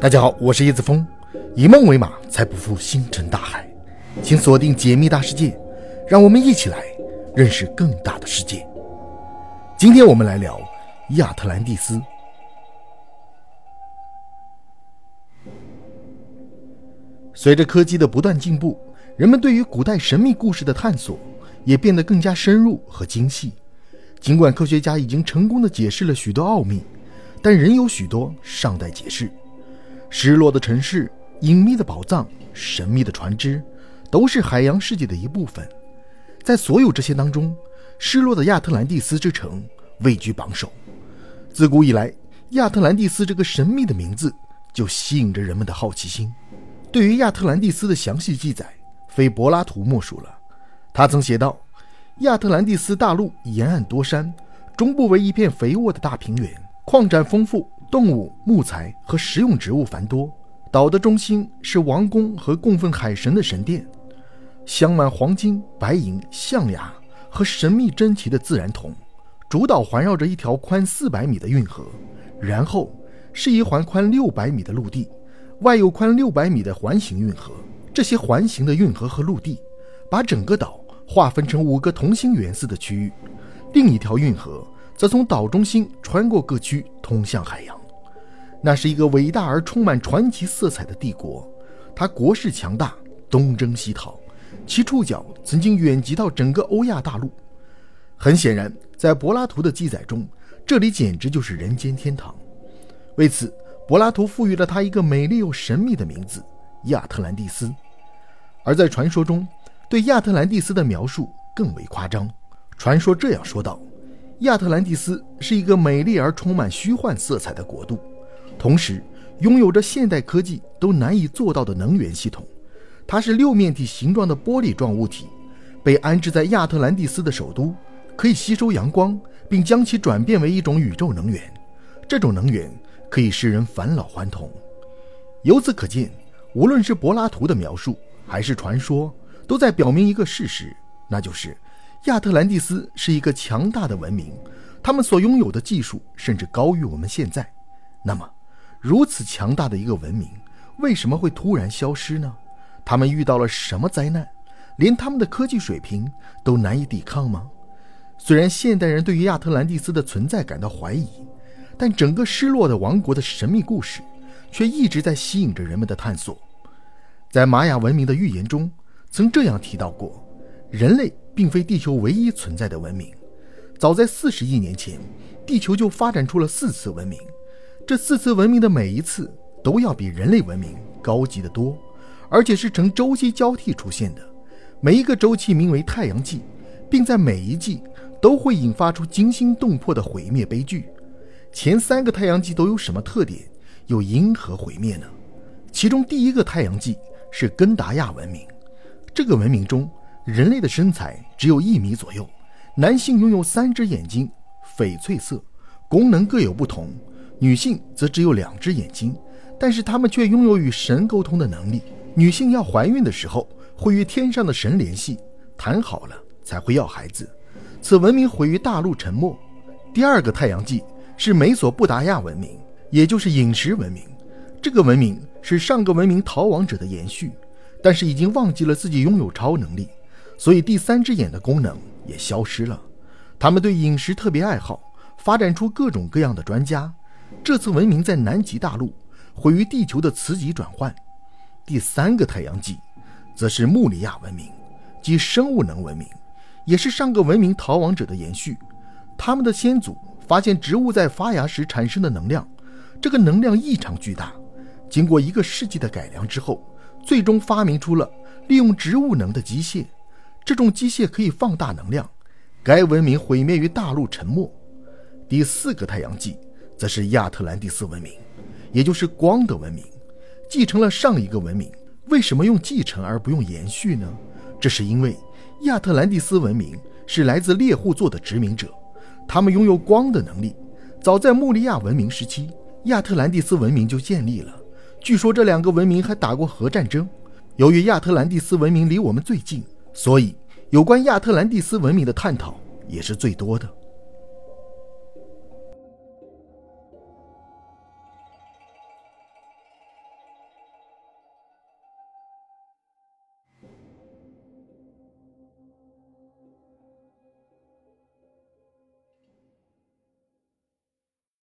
大家好，我是叶子峰，以梦为马，才不负星辰大海。请锁定解密大世界，让我们一起来认识更大的世界。今天我们来聊亚特兰蒂斯。随着科技的不断进步，人们对于古代神秘故事的探索也变得更加深入和精细。尽管科学家已经成功的解释了许多奥秘，但仍有许多尚待解释。失落的城市、隐秘的宝藏、神秘的船只，都是海洋世界的一部分。在所有这些当中，失落的亚特兰蒂斯之城位居榜首。自古以来，亚特兰蒂斯这个神秘的名字就吸引着人们的好奇心。对于亚特兰蒂斯的详细记载，非柏拉图莫属了。他曾写道：“亚特兰蒂斯大陆沿岸多山，中部为一片肥沃的大平原，矿产丰富。”动物、木材和食用植物繁多。岛的中心是王宫和供奉海神的神殿，镶满黄金、白银、象牙和神秘珍奇的自然铜。主岛环绕着一条宽四百米的运河，然后是一环宽六百米的陆地，外有宽六百米的环形运河。这些环形的运河和陆地把整个岛划分成五个同心圆似的区域。另一条运河则从岛中心穿过各区，通向海洋。那是一个伟大而充满传奇色彩的帝国，它国势强大，东征西讨，其触角曾经远及到整个欧亚大陆。很显然，在柏拉图的记载中，这里简直就是人间天堂。为此，柏拉图赋予了它一个美丽又神秘的名字——亚特兰蒂斯。而在传说中，对亚特兰蒂斯的描述更为夸张。传说这样说道：亚特兰蒂斯是一个美丽而充满虚幻色彩的国度。同时，拥有着现代科技都难以做到的能源系统。它是六面体形状的玻璃状物体，被安置在亚特兰蒂斯的首都，可以吸收阳光，并将其转变为一种宇宙能源。这种能源可以使人返老还童。由此可见，无论是柏拉图的描述，还是传说，都在表明一个事实，那就是亚特兰蒂斯是一个强大的文明，他们所拥有的技术甚至高于我们现在。那么，如此强大的一个文明，为什么会突然消失呢？他们遇到了什么灾难？连他们的科技水平都难以抵抗吗？虽然现代人对于亚特兰蒂斯的存在感到怀疑，但整个失落的王国的神秘故事却一直在吸引着人们的探索。在玛雅文明的预言中，曾这样提到过：人类并非地球唯一存在的文明。早在四十亿年前，地球就发展出了四次文明。这四次文明的每一次都要比人类文明高级得多，而且是呈周期交替出现的。每一个周期名为太阳纪，并在每一季都会引发出惊心动魄的毁灭悲剧。前三个太阳纪都有什么特点，又因何毁灭呢？其中第一个太阳纪是根达亚文明。这个文明中，人类的身材只有一米左右，男性拥有三只眼睛，翡翠色，功能各有不同。女性则只有两只眼睛，但是她们却拥有与神沟通的能力。女性要怀孕的时候，会与天上的神联系，谈好了才会要孩子。此文明毁于大陆沉没。第二个太阳纪是美索不达亚文明，也就是饮食文明。这个文明是上个文明逃亡者的延续，但是已经忘记了自己拥有超能力，所以第三只眼的功能也消失了。他们对饮食特别爱好，发展出各种各样的专家。这次文明在南极大陆毁于地球的磁极转换。第三个太阳纪，则是穆里亚文明，即生物能文明，也是上个文明逃亡者的延续。他们的先祖发现植物在发芽时产生的能量，这个能量异常巨大。经过一个世纪的改良之后，最终发明出了利用植物能的机械。这种机械可以放大能量。该文明毁灭于大陆沉没。第四个太阳纪。则是亚特兰蒂斯文明，也就是光的文明，继承了上一个文明。为什么用继承而不用延续呢？这是因为亚特兰蒂斯文明是来自猎户座的殖民者，他们拥有光的能力。早在穆利亚文明时期，亚特兰蒂斯文明就建立了。据说这两个文明还打过核战争。由于亚特兰蒂斯文明离我们最近，所以有关亚特兰蒂斯文明的探讨也是最多的。